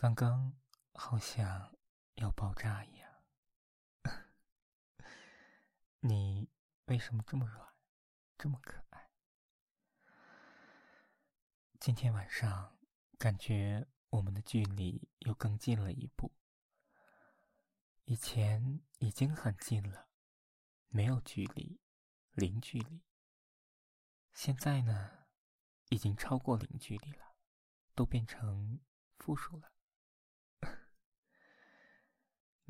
刚刚好像要爆炸一样。你为什么这么软，这么可爱？今天晚上感觉我们的距离又更近了一步。以前已经很近了，没有距离，零距离。现在呢，已经超过零距离了，都变成负数了。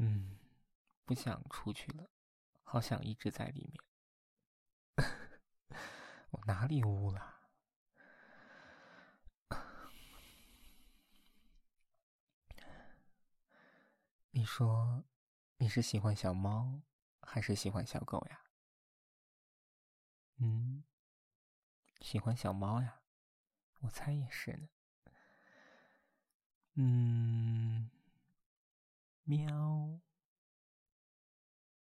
嗯，不想出去了，好想一直在里面。我哪里污了？你说你是喜欢小猫还是喜欢小狗呀？嗯，喜欢小猫呀，我猜也是呢。嗯。喵，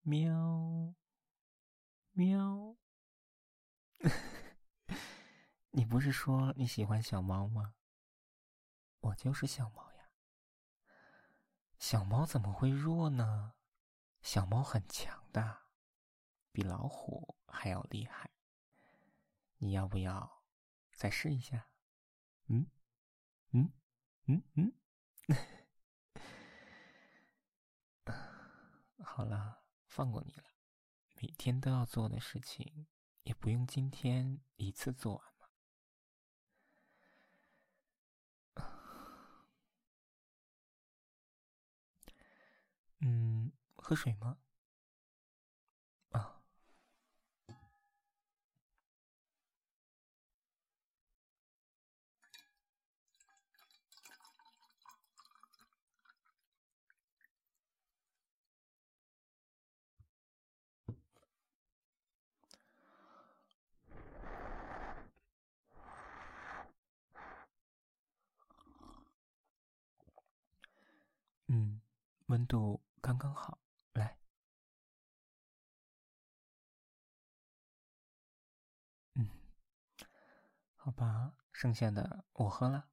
喵，喵！你不是说你喜欢小猫吗？我就是小猫呀。小猫怎么会弱呢？小猫很强的，比老虎还要厉害。你要不要再试一下？嗯，嗯，嗯嗯。好了，放过你了。每天都要做的事情，也不用今天一次做完嘛。嗯，喝水吗？嗯，温度刚刚好，来。嗯，好吧，剩下的我喝了。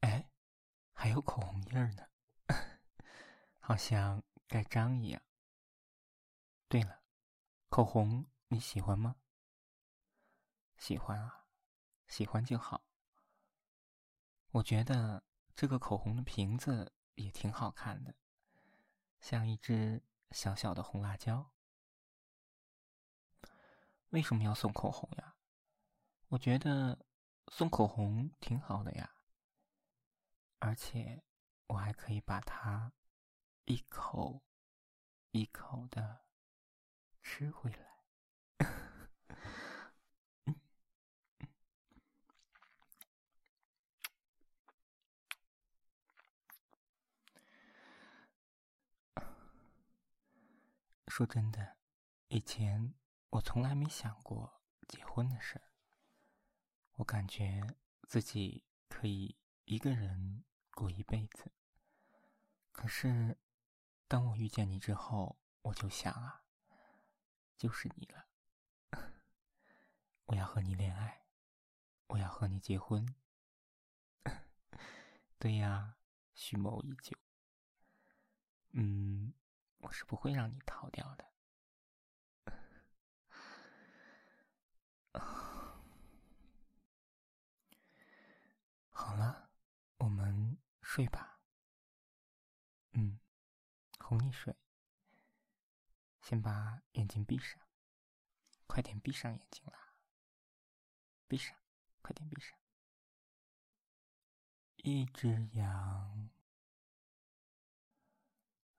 哎还有口红印儿呢，好像盖章一样。对了，口红你喜欢吗？喜欢啊，喜欢就好。我觉得这个口红的瓶子也挺好看的，像一只小小的红辣椒。为什么要送口红呀？我觉得送口红挺好的呀。而且，我还可以把它一口一口的吃回来。说真的，以前我从来没想过结婚的事儿。我感觉自己可以一个人。过一辈子。可是，当我遇见你之后，我就想啊，就是你了。我要和你恋爱，我要和你结婚。对呀，蓄谋已久。嗯，我是不会让你逃掉的。好了，我们。睡吧，哄你睡。先把眼睛闭上，快点闭上眼睛啦！闭上，快点闭上。一只羊，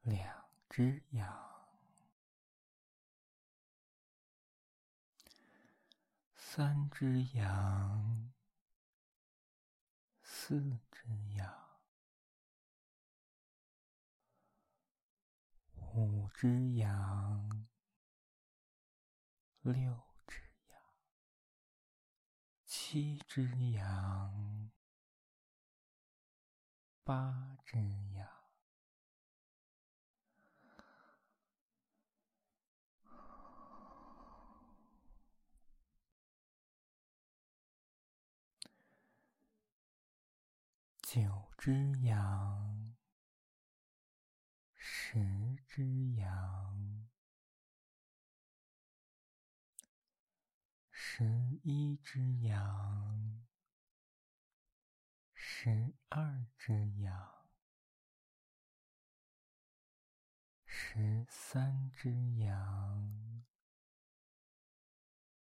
两只羊，三只羊，四只羊。五只羊，六只羊，七只羊，八只羊。九只羊，十只羊，十一只羊，十二只羊，十三只羊，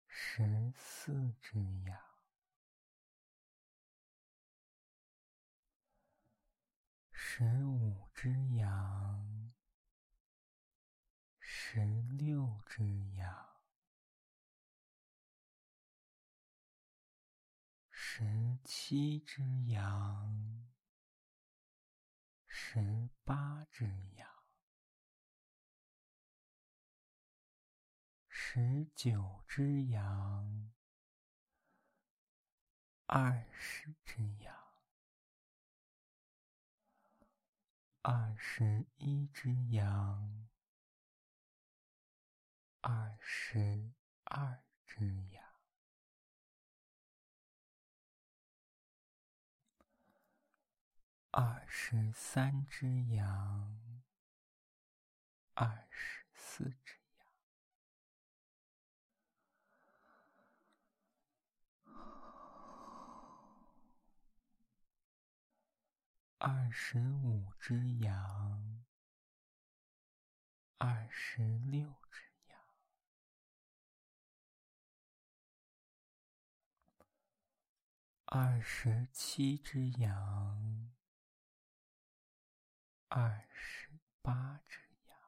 十四只羊。十五只羊，十六只羊，十七只羊，十八只羊，十九只羊，二十只羊。二十一只羊，二十二只羊，二十三只羊，二十四只羊，二十五。只羊，二十六只二十七只羊，二十八只羊，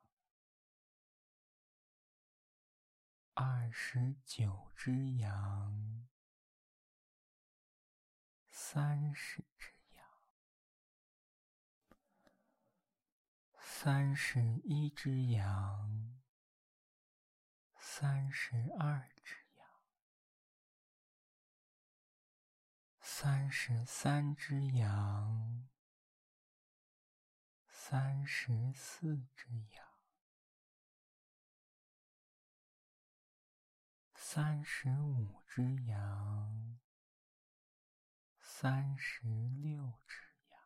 二十九只羊，三十只羊。三十一只羊，三十二只三十三只羊，三十四只羊，三十五只羊，三十六只羊。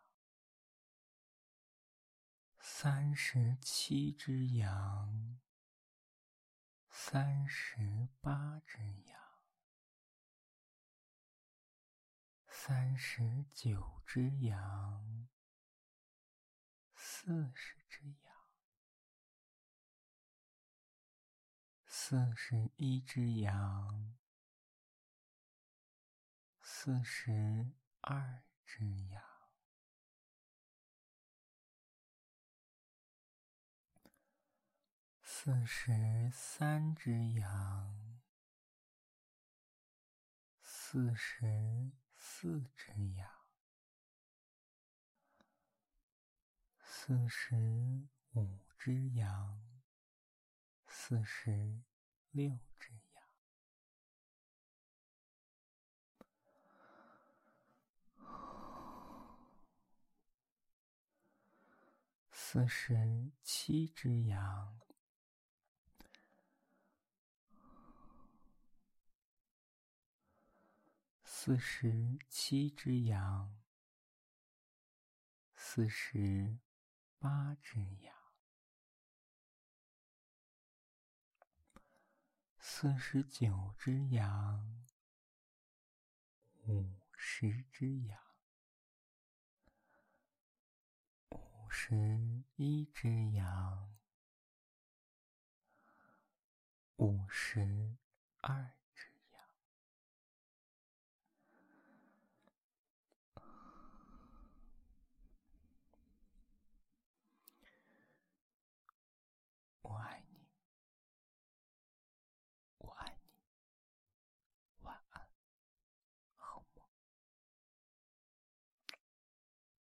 三十七只羊，三十八只羊，三十九只羊，四十只羊，四十一只羊，四十二只羊。四十三只羊，四十四只羊，四十五只羊，四十六只羊，四十七只羊。四十七只羊，四十八只羊，四十九只羊，五十只羊，五十一只羊，五十二。